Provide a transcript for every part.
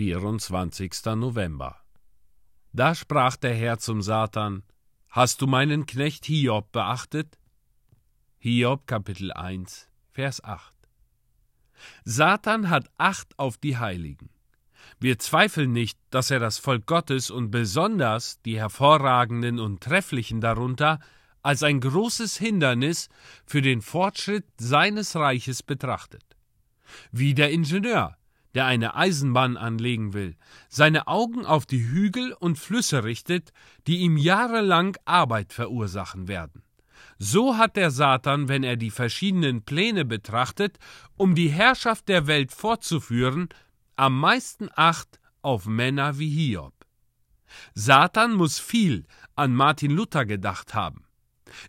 24. November. Da sprach der Herr zum Satan: Hast du meinen Knecht Hiob beachtet? Hiob Kapitel 1, Vers 8. Satan hat Acht auf die Heiligen. Wir zweifeln nicht, dass er das Volk Gottes und besonders die Hervorragenden und Trefflichen darunter als ein großes Hindernis für den Fortschritt seines Reiches betrachtet. Wie der Ingenieur, der eine Eisenbahn anlegen will, seine Augen auf die Hügel und Flüsse richtet, die ihm jahrelang Arbeit verursachen werden. So hat der Satan, wenn er die verschiedenen Pläne betrachtet, um die Herrschaft der Welt fortzuführen, am meisten Acht auf Männer wie Hiob. Satan muss viel an Martin Luther gedacht haben.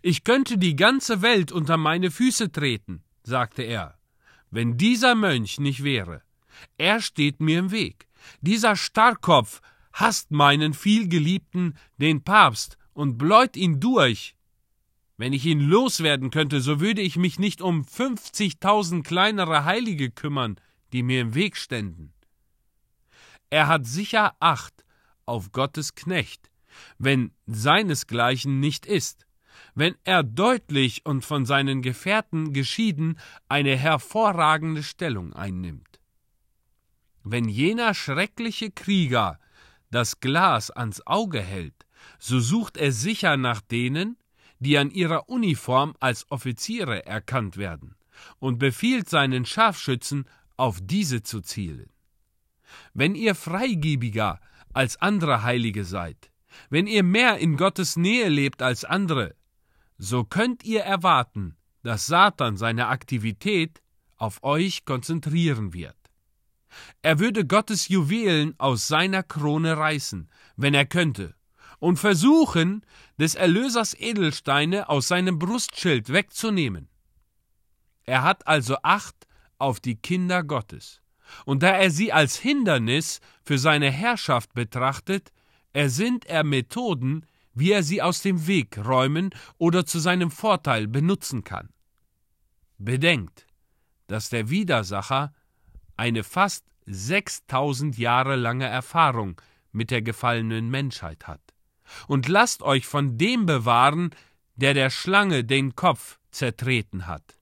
Ich könnte die ganze Welt unter meine Füße treten, sagte er, wenn dieser Mönch nicht wäre. Er steht mir im Weg. Dieser Starrkopf hasst meinen vielgeliebten, den Papst, und bläut ihn durch. Wenn ich ihn loswerden könnte, so würde ich mich nicht um fünfzigtausend kleinere Heilige kümmern, die mir im Weg ständen. Er hat sicher Acht auf Gottes Knecht, wenn seinesgleichen nicht ist, wenn er deutlich und von seinen Gefährten geschieden eine hervorragende Stellung einnimmt. Wenn jener schreckliche Krieger das Glas ans Auge hält, so sucht er sicher nach denen, die an ihrer Uniform als Offiziere erkannt werden, und befiehlt seinen Scharfschützen, auf diese zu zielen. Wenn ihr freigebiger als andere Heilige seid, wenn ihr mehr in Gottes Nähe lebt als andere, so könnt ihr erwarten, dass Satan seine Aktivität auf euch konzentrieren wird. Er würde Gottes Juwelen aus seiner Krone reißen, wenn er könnte, und versuchen, des Erlösers Edelsteine aus seinem Brustschild wegzunehmen. Er hat also Acht auf die Kinder Gottes. Und da er sie als Hindernis für seine Herrschaft betrachtet, ersinnt er Methoden, wie er sie aus dem Weg räumen oder zu seinem Vorteil benutzen kann. Bedenkt, dass der Widersacher eine fast 6000 Jahre lange Erfahrung mit der gefallenen Menschheit hat. Und lasst euch von dem bewahren, der der Schlange den Kopf zertreten hat.